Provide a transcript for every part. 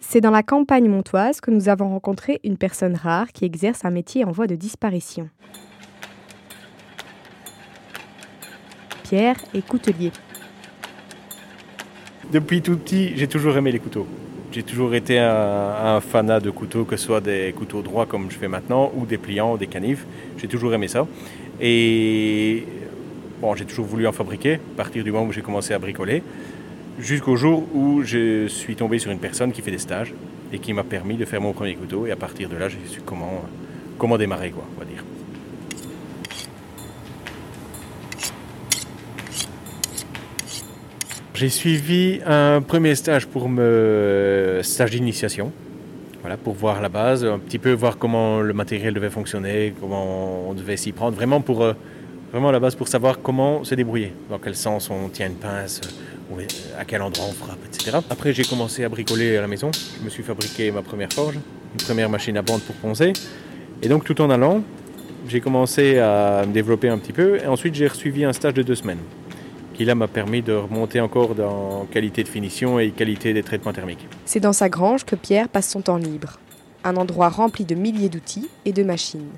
C'est dans la campagne montoise que nous avons rencontré une personne rare qui exerce un métier en voie de disparition. Pierre est coutelier. Depuis tout petit, j'ai toujours aimé les couteaux. J'ai toujours été un, fanat de couteaux, que ce soit des couteaux droits comme je fais maintenant, ou des pliants, ou des canifs. J'ai toujours aimé ça. Et j'ai toujours voulu en fabriquer, à partir du moment où j'ai commencé à bricoler, jusqu'au jour où je suis tombé sur une personne qui fait des stages et qui m'a permis de faire mon premier couteau. Et à partir de là, j'ai su comment, comment démarrer, quoi, on va dire. J'ai suivi un premier stage pour me stage d'initiation, voilà, pour voir la base, un petit peu voir comment le matériel devait fonctionner, comment on devait s'y prendre, vraiment pour vraiment la base pour savoir comment se débrouiller, dans quel sens on tient une pince, à quel endroit on frappe, etc. Après j'ai commencé à bricoler à la maison, je me suis fabriqué ma première forge, une première machine à bande pour poncer, et donc tout en allant, j'ai commencé à me développer un petit peu, et ensuite j'ai suivi un stage de deux semaines qui là m'a permis de remonter encore dans qualité de finition et qualité des traitements thermiques. C'est dans sa grange que Pierre passe son temps libre. Un endroit rempli de milliers d'outils et de machines.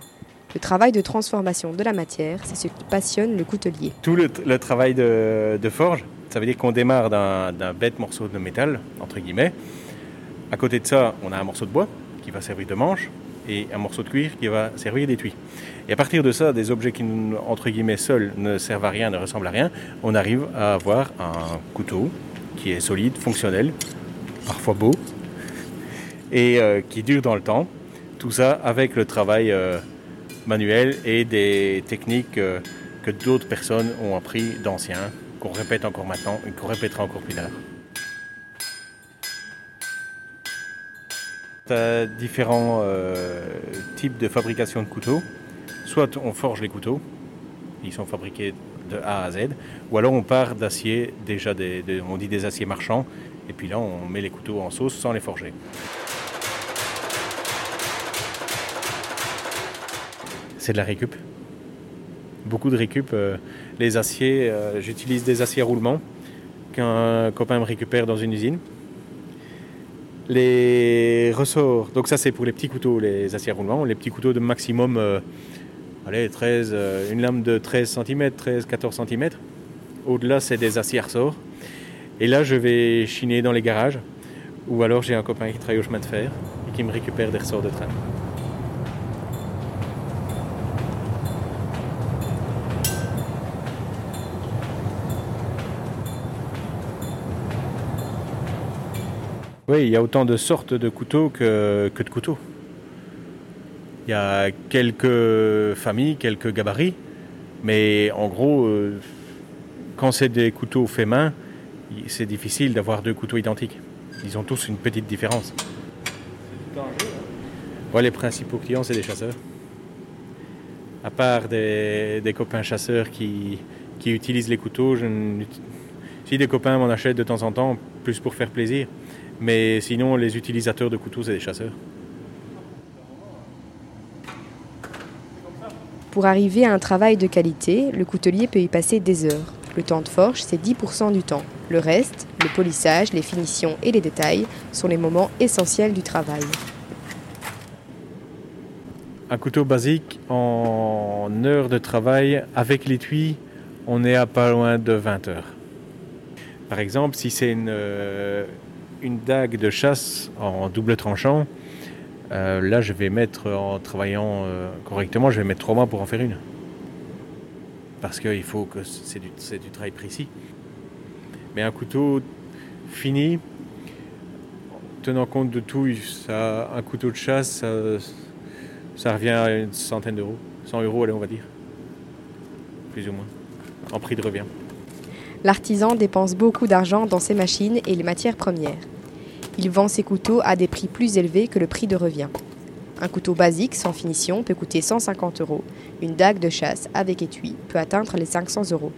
Le travail de transformation de la matière, c'est ce qui passionne le coutelier. Tout le, le travail de, de, forge, ça veut dire qu'on démarre d'un bête morceau de métal, entre guillemets. À côté de ça, on a un morceau de bois qui va servir de manche et un morceau de cuir qui va servir d'étui. Et à partir de ça, des objets qui, entre guillemets, seuls ne servent à rien, ne ressemblent à rien, on arrive à avoir un couteau qui est solide, fonctionnel, parfois beau, et euh, qui dure dans le temps. Tout ça avec le travail euh, manuel et des techniques euh, que d'autres personnes ont appris d'anciens, qu'on répète encore maintenant et qu'on répétera encore plus tard. Tu as différents euh, types de fabrication de couteaux. Soit on forge les couteaux, ils sont fabriqués de A à Z, ou alors on part d'acier, déjà des, on dit des aciers marchands, et puis là on met les couteaux en sauce sans les forger. C'est de la récup. Beaucoup de récup. Euh, les aciers, euh, j'utilise des aciers à roulement qu'un copain me récupère dans une usine les ressorts, donc ça c'est pour les petits couteaux, les aciers roulements, les petits couteaux de maximum, euh, allez, 13, euh, une lame de 13 cm, 13-14 cm. Au-delà c'est des aciers ressorts. Et là je vais chiner dans les garages, ou alors j'ai un copain qui travaille au chemin de fer et qui me récupère des ressorts de train. Oui, il y a autant de sortes de couteaux que, que, de couteaux. Il y a quelques familles, quelques gabarits, mais en gros, euh, quand c'est des couteaux faits main, c'est difficile d'avoir deux couteaux identiques. Ils ont tous une petite différence. Ouais, les principaux clients, c'est des chasseurs. À part des, des copains chasseurs qui, qui, utilisent les couteaux, si des copains m'en achètent de temps en temps, plus pour faire plaisir. Mais sinon, les utilisateurs de couteaux, c'est des chasseurs. Pour arriver à un travail de qualité, le coutelier peut y passer des heures. Le temps de forge, c'est 10% du temps. Le reste, le polissage, les finitions et les détails sont les moments essentiels du travail. Un couteau basique, en heures de travail, avec l'étui, on est à pas loin de 20 heures. Par exemple, si c'est une, euh, une dague de chasse en double tranchant, euh, là je vais mettre en travaillant euh, correctement, je vais mettre trois mois pour en faire une. Parce qu'il faut que c'est du, travail précis. Mais un couteau fini, tenant compte de tout, ça, un couteau de chasse, ça, ça revient à une centaine d'euros. 100 euros, allez, on va dire. Plus ou moins. En prix de revient. L'artisan dépense beaucoup d'argent dans ses machines et les matières premières. Il vend ses couteaux à des prix plus élevés que le prix de revient. Un couteau basique sans finition peut coûter 150 euros. Une dague de chasse avec étui peut atteindre les 500 euros.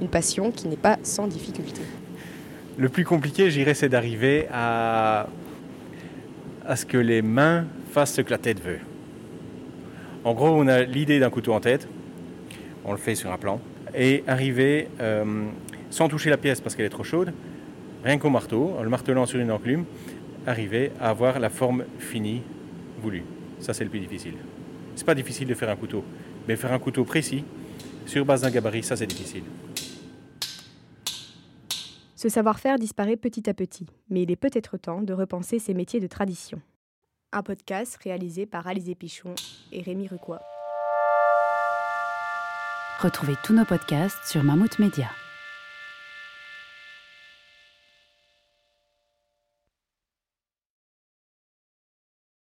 Une passion qui n'est pas sans difficulté. Le plus compliqué, j'irais, c'est d'arriver à... ce que les mains fassent ce que la tête veut. En gros, on a l'idée d'un couteau en tête, on le fait sur un plan, et arriver euh, sans toucher la pièce parce qu'elle est trop chaude, rien qu'au marteau, en le martelant sur une enclume, arriver à avoir la forme finie voulue. Ça, c'est le plus difficile. C'est pas difficile de faire un couteau, mais faire un couteau précis sur base d'un gabarit, ça, c'est difficile. Ce savoir-faire disparaît petit à petit, mais il est peut-être temps de repenser ces métiers de tradition. Un podcast réalisé par Alizé Pichon et Rémi Rucois. Retrouvez tous nos podcasts sur Mammouth Media.